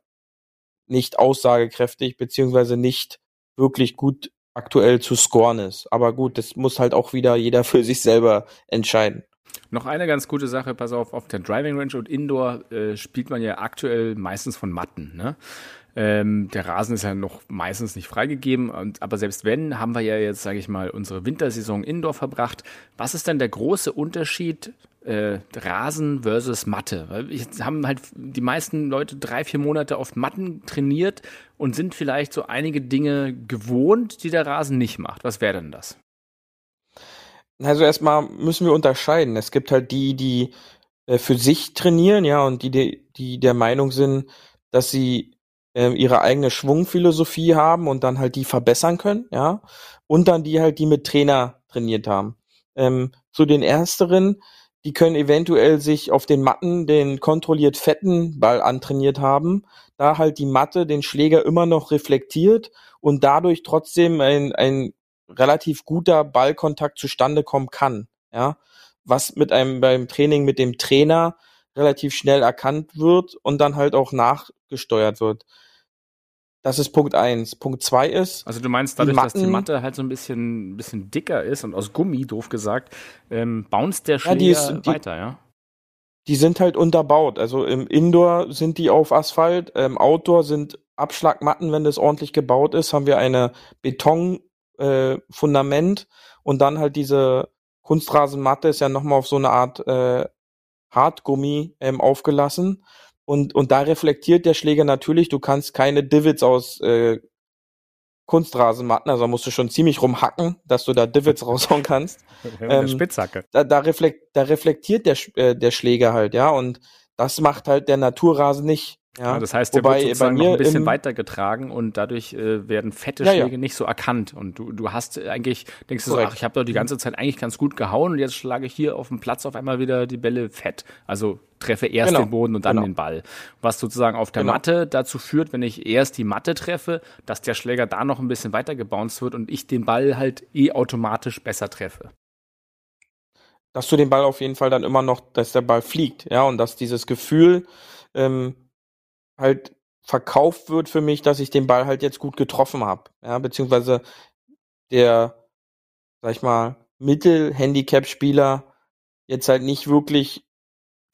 nicht aussagekräftig, beziehungsweise nicht wirklich gut aktuell zu scoren ist. Aber gut, das muss halt auch wieder jeder für sich selber entscheiden. Noch eine ganz gute Sache, pass auf, auf der Driving Range und Indoor äh, spielt man ja aktuell meistens von Matten. Ne? Ähm, der Rasen ist ja noch meistens nicht freigegeben, und, aber selbst wenn, haben wir ja jetzt, sage ich mal, unsere Wintersaison Indoor verbracht. Was ist denn der große Unterschied äh, Rasen versus Matte. Weil jetzt haben halt die meisten Leute drei, vier Monate auf Matten trainiert und sind vielleicht so einige Dinge gewohnt, die der Rasen nicht macht. Was wäre denn das? Also erstmal müssen wir unterscheiden. Es gibt halt die, die äh, für sich trainieren, ja, und die, die, die der Meinung sind, dass sie äh, ihre eigene Schwungphilosophie haben und dann halt die verbessern können, ja. Und dann die halt, die mit Trainer trainiert haben. Ähm, zu den ersteren, die können eventuell sich auf den Matten den kontrolliert fetten Ball antrainiert haben, da halt die Matte den Schläger immer noch reflektiert und dadurch trotzdem ein, ein relativ guter Ballkontakt zustande kommen kann. Ja, was mit einem beim Training mit dem Trainer relativ schnell erkannt wird und dann halt auch nachgesteuert wird. Das ist Punkt eins. Punkt zwei ist. Also du meinst dadurch, die dass die Matte halt so ein bisschen, bisschen dicker ist und aus Gummi, doof gesagt, ähm, bounce der Schläger ja, ist, die, weiter, ja? Die sind halt unterbaut. Also im Indoor sind die auf Asphalt, im Outdoor sind Abschlagmatten, wenn das ordentlich gebaut ist, haben wir eine Betonfundament äh, und dann halt diese Kunstrasenmatte ist ja nochmal auf so eine Art äh, Hartgummi ähm, aufgelassen. Und, und da reflektiert der Schläger natürlich, du kannst keine Divots aus äh, Kunstrasenmatten, also musst du schon ziemlich rumhacken, dass du da Divots raushauen kannst. ähm, Spitzhacke. Da, da, reflekt, da reflektiert der, äh, der Schläger halt, ja, und das macht halt der Naturrasen nicht. Ja, ja, das heißt, der wird sozusagen noch ein bisschen weitergetragen und dadurch äh, werden fette ja, Schläge ja. nicht so erkannt. Und du, du hast eigentlich, denkst du so, ach, ich habe doch die ganze Zeit eigentlich ganz gut gehauen und jetzt schlage ich hier auf dem Platz auf einmal wieder die Bälle fett. Also treffe erst genau. den Boden und dann genau. den Ball. Was sozusagen auf der genau. Matte dazu führt, wenn ich erst die Matte treffe, dass der Schläger da noch ein bisschen weiter gebounced wird und ich den Ball halt eh automatisch besser treffe dass du den Ball auf jeden Fall dann immer noch, dass der Ball fliegt, ja, und dass dieses Gefühl, ähm, halt verkauft wird für mich, dass ich den Ball halt jetzt gut getroffen habe. Ja, beziehungsweise der, sag ich mal, Mittel-Handicap-Spieler jetzt halt nicht wirklich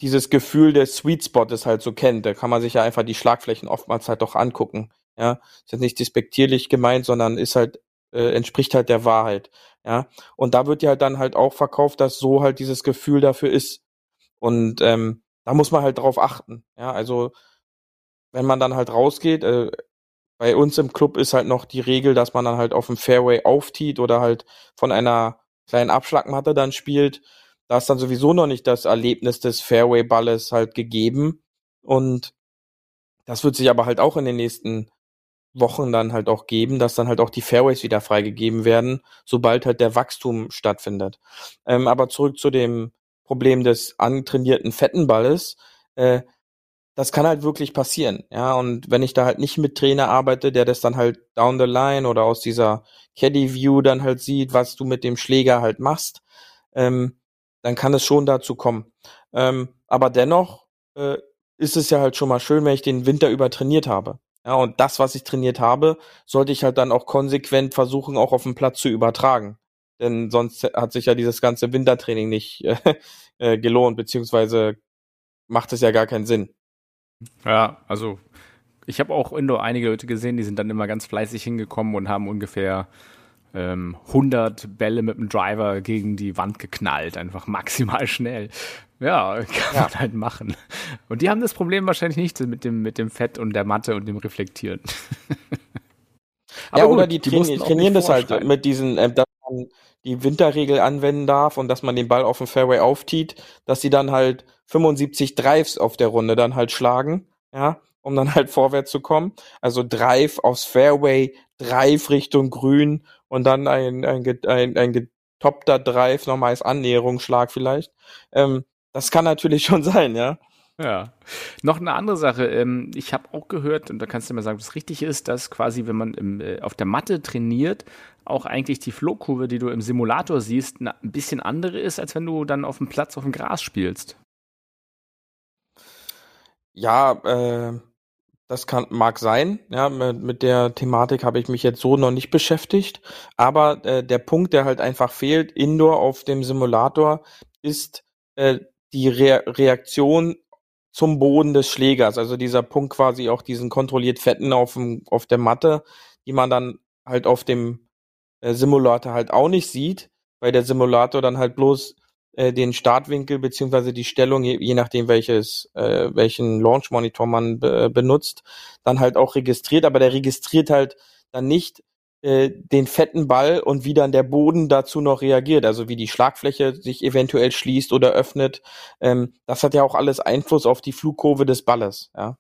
dieses Gefühl des Sweet Spot ist halt so kennt. Da kann man sich ja einfach die Schlagflächen oftmals halt doch angucken. Ja, ist jetzt nicht despektierlich gemeint, sondern ist halt, äh, entspricht halt der Wahrheit. Ja, und da wird ja halt dann halt auch verkauft, dass so halt dieses Gefühl dafür ist. Und ähm, da muss man halt drauf achten. Ja, also wenn man dann halt rausgeht, äh, bei uns im Club ist halt noch die Regel, dass man dann halt auf dem Fairway auftiet oder halt von einer kleinen Abschlagmatte dann spielt. Da ist dann sowieso noch nicht das Erlebnis des Fairway-Balles halt gegeben. Und das wird sich aber halt auch in den nächsten Wochen dann halt auch geben, dass dann halt auch die Fairways wieder freigegeben werden, sobald halt der Wachstum stattfindet. Ähm, aber zurück zu dem Problem des antrainierten fetten Balles. Äh, das kann halt wirklich passieren, ja. Und wenn ich da halt nicht mit Trainer arbeite, der das dann halt down the line oder aus dieser Caddy View dann halt sieht, was du mit dem Schläger halt machst, ähm, dann kann es schon dazu kommen. Ähm, aber dennoch äh, ist es ja halt schon mal schön, wenn ich den Winter über trainiert habe. Ja, und das, was ich trainiert habe, sollte ich halt dann auch konsequent versuchen, auch auf dem Platz zu übertragen. Denn sonst hat sich ja dieses ganze Wintertraining nicht äh, gelohnt, beziehungsweise macht es ja gar keinen Sinn. Ja, also ich habe auch Indoor einige Leute gesehen, die sind dann immer ganz fleißig hingekommen und haben ungefähr ähm, 100 Bälle mit dem Driver gegen die Wand geknallt, einfach maximal schnell. Ja, kann ja. man halt machen. Und die haben das Problem wahrscheinlich nicht mit dem, mit dem Fett und der Matte und dem Reflektieren. Aber ja, gut, oder die, die trainieren, trainieren das halt mit diesen, äh, dass man die Winterregel anwenden darf und dass man den Ball auf dem Fairway auftiet, dass sie dann halt 75 Drives auf der Runde dann halt schlagen, ja, um dann halt vorwärts zu kommen. Also Drive aufs Fairway, Drive Richtung Grün und dann ein, ein, ein, ein getoppter Drive nochmal als Annäherungsschlag vielleicht. Ähm, das kann natürlich schon sein, ja. Ja. Noch eine andere Sache. Ähm, ich habe auch gehört, und da kannst du mir sagen, ob das richtig ist, dass quasi, wenn man im, äh, auf der Matte trainiert, auch eigentlich die Flowkurve, die du im Simulator siehst, ein bisschen andere ist, als wenn du dann auf dem Platz auf dem Gras spielst. Ja, äh, das kann, mag sein. Ja, mit, mit der Thematik habe ich mich jetzt so noch nicht beschäftigt. Aber äh, der Punkt, der halt einfach fehlt, Indoor auf dem Simulator, ist äh, die Re Reaktion zum Boden des Schlägers. Also dieser Punkt quasi auch diesen kontrolliert Fetten auf, dem, auf der Matte, die man dann halt auf dem äh, Simulator halt auch nicht sieht, weil der Simulator dann halt bloß äh, den Startwinkel beziehungsweise die Stellung, je, je nachdem welches, äh, welchen Launch Monitor man be benutzt, dann halt auch registriert, aber der registriert halt dann nicht äh, den fetten Ball und wie dann der Boden dazu noch reagiert, also wie die Schlagfläche sich eventuell schließt oder öffnet. Ähm, das hat ja auch alles Einfluss auf die Flugkurve des Balles, ja.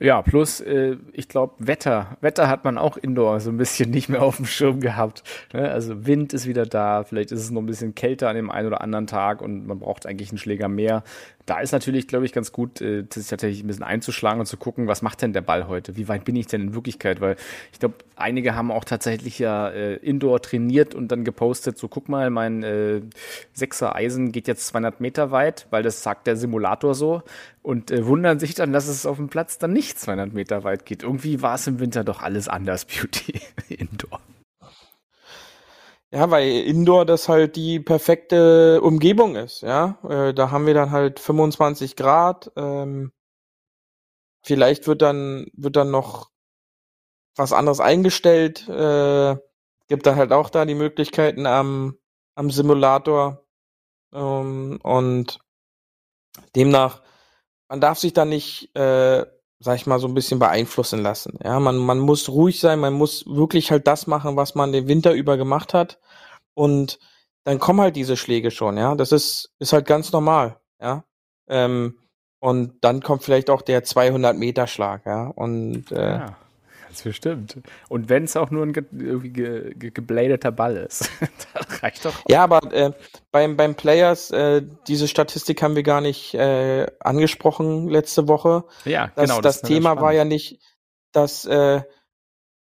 Ja, plus, äh, ich glaube, Wetter. Wetter hat man auch indoor so ein bisschen nicht mehr auf dem Schirm gehabt. Ne? Also Wind ist wieder da, vielleicht ist es noch ein bisschen kälter an dem einen oder anderen Tag und man braucht eigentlich einen Schläger mehr da ist natürlich, glaube ich, ganz gut, äh, sich tatsächlich ein bisschen einzuschlagen und zu gucken, was macht denn der Ball heute? Wie weit bin ich denn in Wirklichkeit? Weil ich glaube, einige haben auch tatsächlich ja äh, Indoor trainiert und dann gepostet, so guck mal, mein äh, Sechser Eisen geht jetzt 200 Meter weit, weil das sagt der Simulator so und äh, wundern sich dann, dass es auf dem Platz dann nicht 200 Meter weit geht. Irgendwie war es im Winter doch alles anders, Beauty, Indoor. Ja, weil Indoor das halt die perfekte Umgebung ist, ja. Äh, da haben wir dann halt 25 Grad. Ähm, vielleicht wird dann, wird dann noch was anderes eingestellt. Äh, gibt dann halt auch da die Möglichkeiten am, am Simulator. Ähm, und demnach, man darf sich da nicht, äh, sag ich mal, so ein bisschen beeinflussen lassen. Ja, man, man muss ruhig sein, man muss wirklich halt das machen, was man den Winter über gemacht hat. Und dann kommen halt diese Schläge schon, ja. Das ist, ist halt ganz normal, ja. Ähm, und dann kommt vielleicht auch der 200 Meter Schlag, ja. Und äh, ja, ganz bestimmt. Und wenn es auch nur ein ge ge ge gebladeter Ball ist, das reicht doch. Auch. Ja, aber äh, beim beim Players äh, diese Statistik haben wir gar nicht äh, angesprochen letzte Woche. Ja, das, genau. Das, das Thema war ja nicht, dass äh,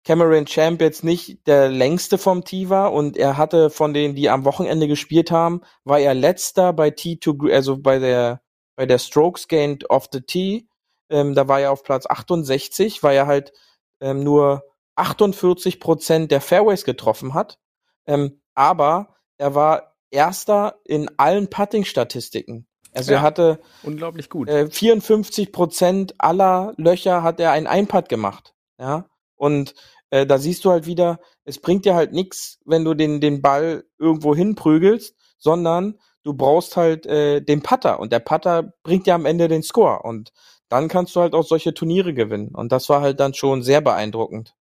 Cameron Champ jetzt nicht der längste vom Tee war und er hatte von denen, die am Wochenende gespielt haben, war er letzter bei T2, also bei der, bei der Strokes Gained of the Tee. Ähm, da war er auf Platz 68, weil er halt ähm, nur 48 Prozent der Fairways getroffen hat. Ähm, aber er war Erster in allen Putting-Statistiken. Also ja, er hatte unglaublich gut. Äh, 54 Prozent aller Löcher hat er ein Einpad gemacht. Ja, und äh, da siehst du halt wieder, es bringt dir halt nichts, wenn du den, den Ball irgendwo hinprügelst, sondern du brauchst halt äh, den Putter und der Putter bringt dir am Ende den Score und dann kannst du halt auch solche Turniere gewinnen und das war halt dann schon sehr beeindruckend.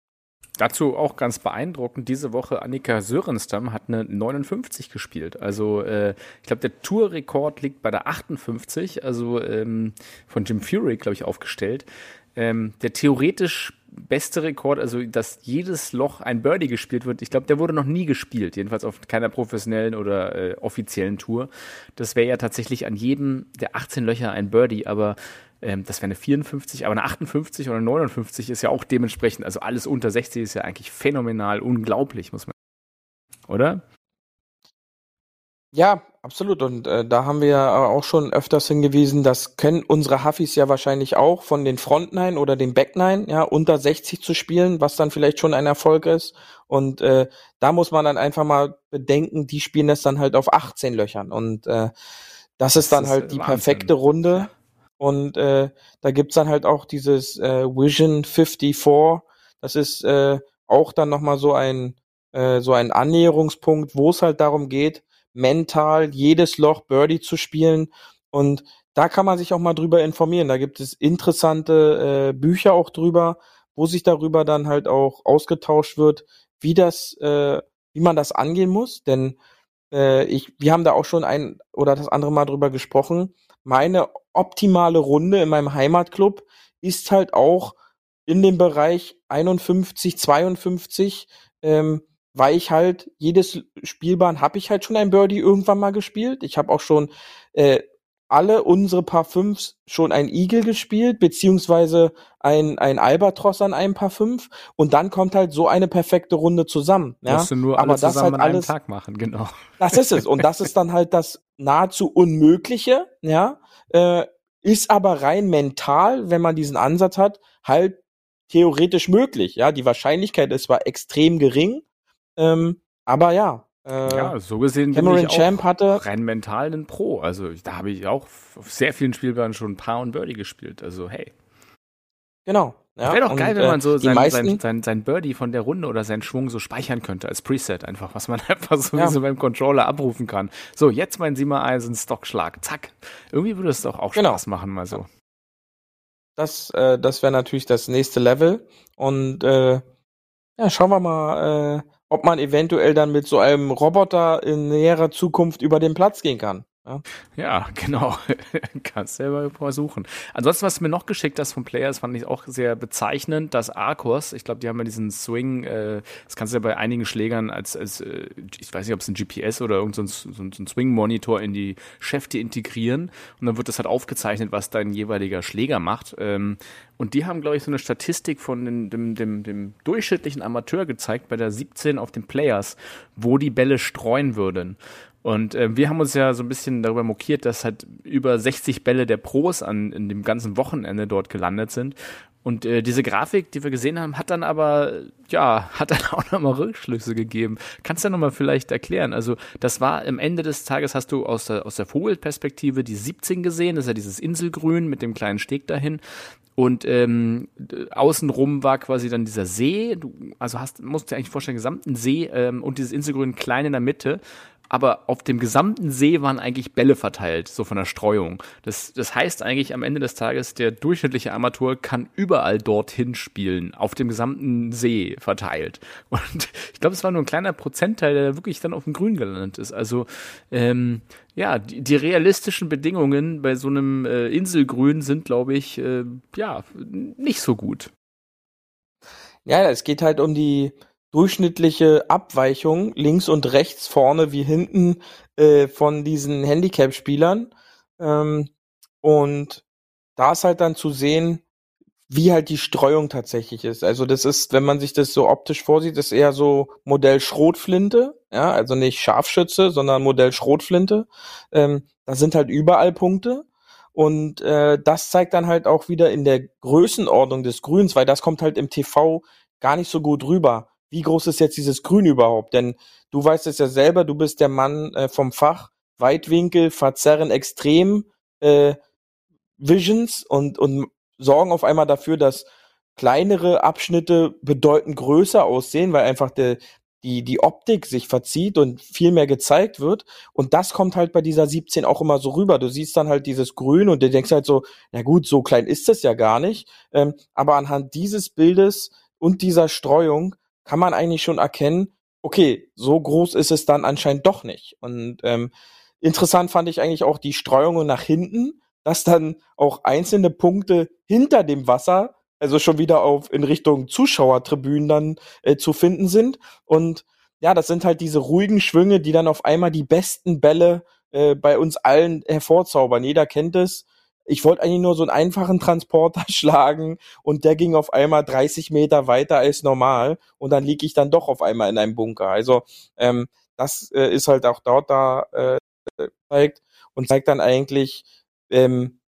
Dazu auch ganz beeindruckend, diese Woche Annika Sörenstam hat eine 59 gespielt. Also äh, ich glaube, der Tourrekord liegt bei der 58, also ähm, von Jim Fury, glaube ich, aufgestellt. Ähm, der theoretisch beste Rekord, also dass jedes Loch ein Birdie gespielt wird, ich glaube, der wurde noch nie gespielt, jedenfalls auf keiner professionellen oder äh, offiziellen Tour. Das wäre ja tatsächlich an jedem der 18 Löcher ein Birdie, aber ähm, das wäre eine 54, aber eine 58 oder 59 ist ja auch dementsprechend, also alles unter 60 ist ja eigentlich phänomenal, unglaublich, muss man. Oder? Ja, absolut. Und äh, da haben wir ja auch schon öfters hingewiesen, das können unsere Huffis ja wahrscheinlich auch von den Front Nine oder den Back Nine, ja, unter 60 zu spielen, was dann vielleicht schon ein Erfolg ist. Und äh, da muss man dann einfach mal bedenken, die spielen das dann halt auf 18 Löchern. Und äh, das, das ist dann ist halt die Wahnsinn. perfekte Runde. Und äh, da gibt's dann halt auch dieses äh, Vision 54. Das ist äh, auch dann nochmal so ein, äh, so ein Annäherungspunkt, wo es halt darum geht, mental jedes Loch Birdie zu spielen. Und da kann man sich auch mal drüber informieren. Da gibt es interessante äh, Bücher auch drüber, wo sich darüber dann halt auch ausgetauscht wird, wie das, äh, wie man das angehen muss. Denn äh, ich, wir haben da auch schon ein oder das andere Mal drüber gesprochen. Meine optimale Runde in meinem Heimatclub ist halt auch in dem Bereich 51, 52, ähm, weil ich halt jedes Spielbahn habe ich halt schon ein Birdie irgendwann mal gespielt. Ich habe auch schon äh, alle unsere Paar Fünfs schon ein Igel gespielt, beziehungsweise ein, ein Albatros an einem Paar Fünf. Und dann kommt halt so eine perfekte Runde zusammen. Ja? Musst du nur Aber das halt alles, Tag machen, genau. Das ist es. Und das ist dann halt das nahezu Unmögliche, ja. Äh, ist aber rein mental, wenn man diesen Ansatz hat, halt theoretisch möglich. Ja, die Wahrscheinlichkeit ist zwar extrem gering, ähm, aber ja. Äh, ja, so gesehen Cameron bin ich Champ hatte rein mental einen Pro. Also da habe ich auch auf sehr vielen Spielbahnen schon Paar und Birdie gespielt. Also hey. Genau. Ja, Wäre doch geil, wenn man so äh, sein, sein, sein, sein Birdie von der Runde oder seinen Schwung so speichern könnte als Preset einfach, was man einfach so, ja. so beim Controller abrufen kann. So, jetzt mein 7 Eisen Stockschlag. Zack. Irgendwie würde es doch auch genau. Spaß machen, mal so. Das, äh, das wäre natürlich das nächste Level. Und äh, ja, schauen wir mal, äh, ob man eventuell dann mit so einem Roboter in näherer Zukunft über den Platz gehen kann. Ja, ja genau. Kannst selber versuchen. Ansonsten, was mir noch geschickt hast vom Players, fand ich auch sehr bezeichnend, dass Arcos, ich glaube, die haben ja diesen Swing, äh, das kannst du ja bei einigen Schlägern als, als äh, ich weiß nicht, ob es ein GPS oder irgendein so so ein Swing-Monitor in die Schäfte integrieren und dann wird das halt aufgezeichnet, was dein jeweiliger Schläger macht. Ähm, und die haben, glaube ich, so eine Statistik von dem, dem, dem, dem durchschnittlichen Amateur gezeigt bei der 17 auf den Players, wo die Bälle streuen würden. Und äh, wir haben uns ja so ein bisschen darüber mokiert, dass halt über 60 Bälle der Pros an in dem ganzen Wochenende dort gelandet sind. Und äh, diese Grafik, die wir gesehen haben, hat dann aber, ja, hat dann auch nochmal Rückschlüsse gegeben. Kannst du ja nochmal vielleicht erklären? Also, das war am Ende des Tages, hast du aus der, aus der Vogelperspektive die 17 gesehen, das ist ja dieses Inselgrün mit dem kleinen Steg dahin. Und ähm, außenrum war quasi dann dieser See. Du, also hast, musst dir eigentlich vorstellen, gesamten See ähm, und dieses Inselgrün klein in der Mitte aber auf dem gesamten See waren eigentlich Bälle verteilt, so von der Streuung. Das, das heißt eigentlich am Ende des Tages, der durchschnittliche Amateur kann überall dorthin spielen, auf dem gesamten See verteilt. Und ich glaube, es war nur ein kleiner Prozentteil, der wirklich dann auf dem Grün gelandet ist. Also ähm, ja, die, die realistischen Bedingungen bei so einem äh, Inselgrün sind, glaube ich, äh, ja, nicht so gut. Ja, es geht halt um die durchschnittliche Abweichung links und rechts, vorne wie hinten äh, von diesen Handicap-Spielern. Ähm, und da ist halt dann zu sehen, wie halt die Streuung tatsächlich ist. Also das ist, wenn man sich das so optisch vorsieht, ist eher so Modell Schrotflinte, ja, also nicht Scharfschütze, sondern Modell Schrotflinte. Ähm, da sind halt überall Punkte. Und äh, das zeigt dann halt auch wieder in der Größenordnung des Grüns, weil das kommt halt im TV gar nicht so gut rüber wie groß ist jetzt dieses Grün überhaupt? Denn du weißt es ja selber, du bist der Mann äh, vom Fach, Weitwinkel, verzerren extrem äh, Visions und, und sorgen auf einmal dafür, dass kleinere Abschnitte bedeutend größer aussehen, weil einfach der, die, die Optik sich verzieht und viel mehr gezeigt wird. Und das kommt halt bei dieser 17 auch immer so rüber. Du siehst dann halt dieses Grün und du denkst halt so, na gut, so klein ist das ja gar nicht. Ähm, aber anhand dieses Bildes und dieser Streuung kann man eigentlich schon erkennen, okay, so groß ist es dann anscheinend doch nicht. Und ähm, interessant fand ich eigentlich auch die Streuungen nach hinten, dass dann auch einzelne Punkte hinter dem Wasser, also schon wieder auf in Richtung Zuschauertribünen dann äh, zu finden sind. Und ja, das sind halt diese ruhigen Schwünge, die dann auf einmal die besten Bälle äh, bei uns allen hervorzaubern. Jeder kennt es ich wollte eigentlich nur so einen einfachen Transporter schlagen und der ging auf einmal 30 Meter weiter als normal und dann liege ich dann doch auf einmal in einem Bunker. Also ähm, das äh, ist halt auch dort da äh, zeigt und zeigt dann eigentlich ähm,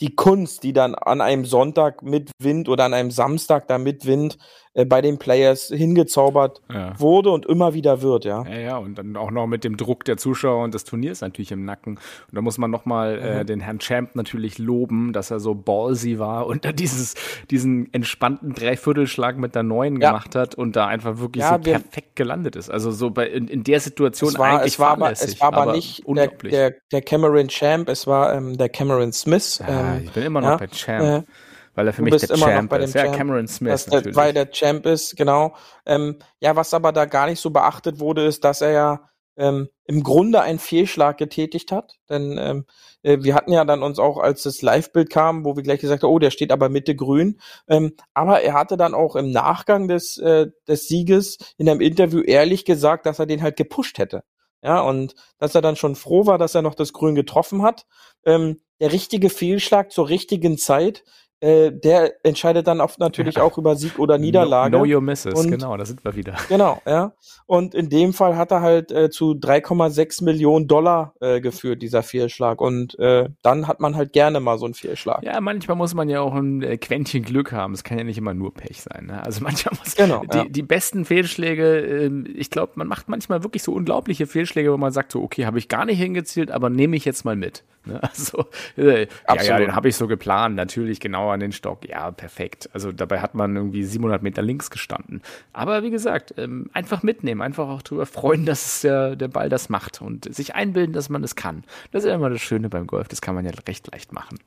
die Kunst, die dann an einem Sonntag mit Wind oder an einem Samstag da mit Wind äh, bei den Players hingezaubert ja. wurde und immer wieder wird, ja. Ja, ja, und dann auch noch mit dem Druck der Zuschauer und des Turniers natürlich im Nacken. Und da muss man nochmal äh, mhm. den Herrn Champ natürlich loben, dass er so ballsy war und da dieses, diesen entspannten Dreiviertelschlag mit der Neuen ja. gemacht hat und da einfach wirklich so perfekt gelandet ist. Also so bei in, in der Situation es war, eigentlich es war aber, es war aber, aber nicht der, der, der, Cameron Champ, es war ähm, der Cameron Smith. Ähm, ich bin immer noch bei Champ. Äh, weil er für mich der Champ ist. Ja, Cameron Smith. Der, weil der Champ ist, genau. Ähm, ja, was aber da gar nicht so beachtet wurde, ist, dass er ja ähm, im Grunde einen Fehlschlag getätigt hat. Denn ähm, äh, wir hatten ja dann uns auch, als das Live-Bild kam, wo wir gleich gesagt haben, oh, der steht aber Mitte grün. Ähm, aber er hatte dann auch im Nachgang des, äh, des Sieges in einem Interview ehrlich gesagt, dass er den halt gepusht hätte. Ja, und dass er dann schon froh war, dass er noch das Grün getroffen hat. Ähm, der richtige Fehlschlag zur richtigen Zeit äh, der entscheidet dann oft natürlich ja. auch über Sieg oder Niederlage. No, know your misses, und, genau, da sind wir wieder. Genau, ja. Und in dem Fall hat er halt äh, zu 3,6 Millionen Dollar äh, geführt, dieser Fehlschlag. Und äh, dann hat man halt gerne mal so einen Fehlschlag. Ja, manchmal muss man ja auch ein äh, Quäntchen Glück haben. Es kann ja nicht immer nur Pech sein. Ne? Also manchmal muss genau, die, ja. die besten Fehlschläge, äh, ich glaube, man macht manchmal wirklich so unglaubliche Fehlschläge, wo man sagt so, okay, habe ich gar nicht hingezielt, aber nehme ich jetzt mal mit. Ne? Also, ja, ja, den habe ich so geplant, natürlich genau an den Stock. Ja, perfekt. Also dabei hat man irgendwie 700 Meter links gestanden. Aber wie gesagt, ähm, einfach mitnehmen, einfach auch darüber freuen, dass der, der Ball das macht und sich einbilden, dass man das kann. Das ist ja immer das Schöne beim Golf, das kann man ja recht leicht machen.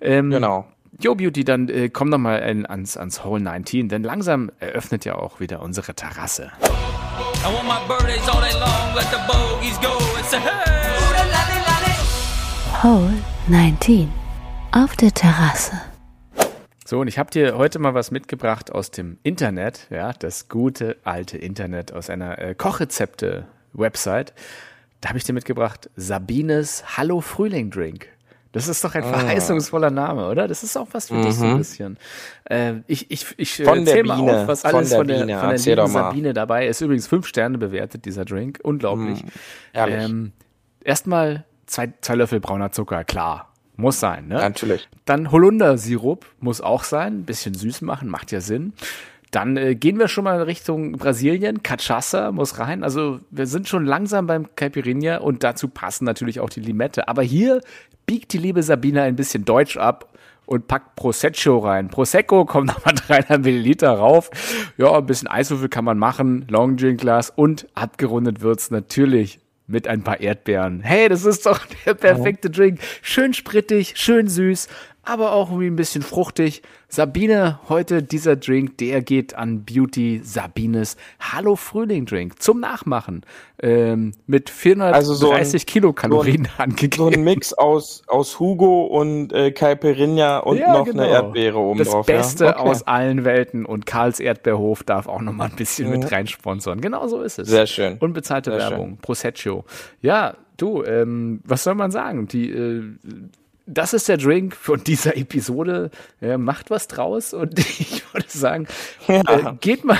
Ähm, genau. Yo Beauty, dann äh, komm doch mal in, ans, ans Hole 19, denn langsam eröffnet ja auch wieder unsere Terrasse. I want my birdies all day long, let the bogeys go. It's a hey! Hole 19 auf der Terrasse. So, und ich habe dir heute mal was mitgebracht aus dem Internet, ja, das gute alte Internet aus einer äh, Kochrezepte-Website. Da habe ich dir mitgebracht Sabines Hallo Frühling Drink. Das ist doch ein ah. verheißungsvoller Name, oder? Das ist auch was für mhm. dich so ein mhm. bisschen. Äh, ich ich, ich äh, erzähl mal auf, was alles von der, von der, von der Sabine dabei ist. Übrigens fünf Sterne bewertet, dieser Drink. Unglaublich. Mhm. Ähm, Erstmal zwei, zwei Löffel brauner Zucker, klar. Muss sein, ne? Natürlich. Dann Holundersirup muss auch sein. Ein bisschen süß machen, macht ja Sinn. Dann äh, gehen wir schon mal in Richtung Brasilien. Cachaça muss rein. Also wir sind schon langsam beim Caipirinha und dazu passen natürlich auch die Limette. Aber hier biegt die liebe Sabine ein bisschen Deutsch ab und packt Prosecco rein. Prosecco kommt nochmal 300 Milliliter rauf. Ja, ein bisschen Eiswürfel kann man machen. Long Drink Glas und abgerundet wird's natürlich mit ein paar Erdbeeren. Hey, das ist doch der perfekte Drink. Schön sprittig, schön süß, aber auch irgendwie ein bisschen fruchtig. Sabine, heute dieser Drink, der geht an Beauty Sabines Hallo Frühling Drink zum Nachmachen. Ähm, mit 430 also so ein, Kilokalorien so ein, angegeben. So ein Mix aus, aus Hugo und äh, Caipirinha und ja, noch genau. eine Erdbeere oben das drauf. Das Beste ja? okay. aus allen Welten und Karls Erdbeerhof darf auch noch mal ein bisschen mhm. mit reinsponsern. Genau so ist es. Sehr schön. Unbezahlte Sehr Werbung. Schön. Prosecco. Ja, du, ähm, was soll man sagen? Die äh, das ist der Drink von dieser Episode. Ja, macht was draus und ich würde sagen, ja. äh, geht mal,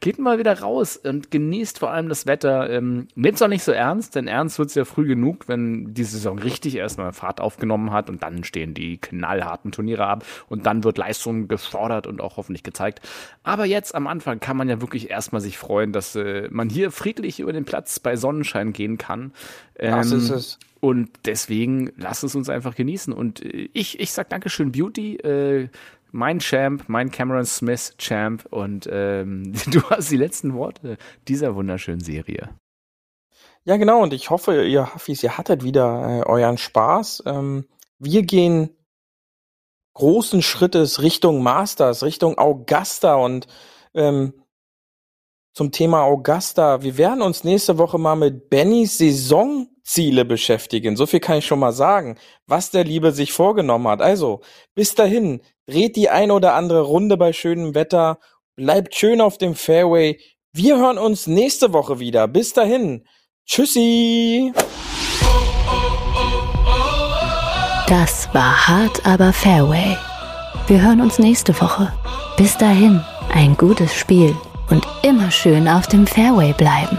geht mal wieder raus und genießt vor allem das Wetter. Ähm, Nehmt es auch nicht so ernst, denn ernst wird es ja früh genug, wenn die Saison richtig erstmal Fahrt aufgenommen hat und dann stehen die knallharten Turniere ab und dann wird Leistung gefordert und auch hoffentlich gezeigt. Aber jetzt am Anfang kann man ja wirklich erstmal sich freuen, dass äh, man hier friedlich über den Platz bei Sonnenschein gehen kann. Ähm, das ist es. Und deswegen lasst es uns einfach genießen. Und äh, ich, ich sag Dankeschön, Beauty. Äh, mein Champ, mein Cameron Smith Champ. Und ähm, du hast die letzten Worte dieser wunderschönen Serie. Ja, genau. Und ich hoffe, ihr Hafis, ihr hattet wieder äh, euren Spaß. Ähm, wir gehen großen Schrittes Richtung Masters, Richtung Augusta und ähm, zum Thema Augusta. Wir werden uns nächste Woche mal mit Bennys Saisonziele beschäftigen. So viel kann ich schon mal sagen, was der Liebe sich vorgenommen hat. Also, bis dahin, dreht die ein oder andere Runde bei schönem Wetter, bleibt schön auf dem Fairway. Wir hören uns nächste Woche wieder. Bis dahin. Tschüssi. Das war hart, aber Fairway. Wir hören uns nächste Woche. Bis dahin, ein gutes Spiel und immer schön auf dem Fairway bleiben.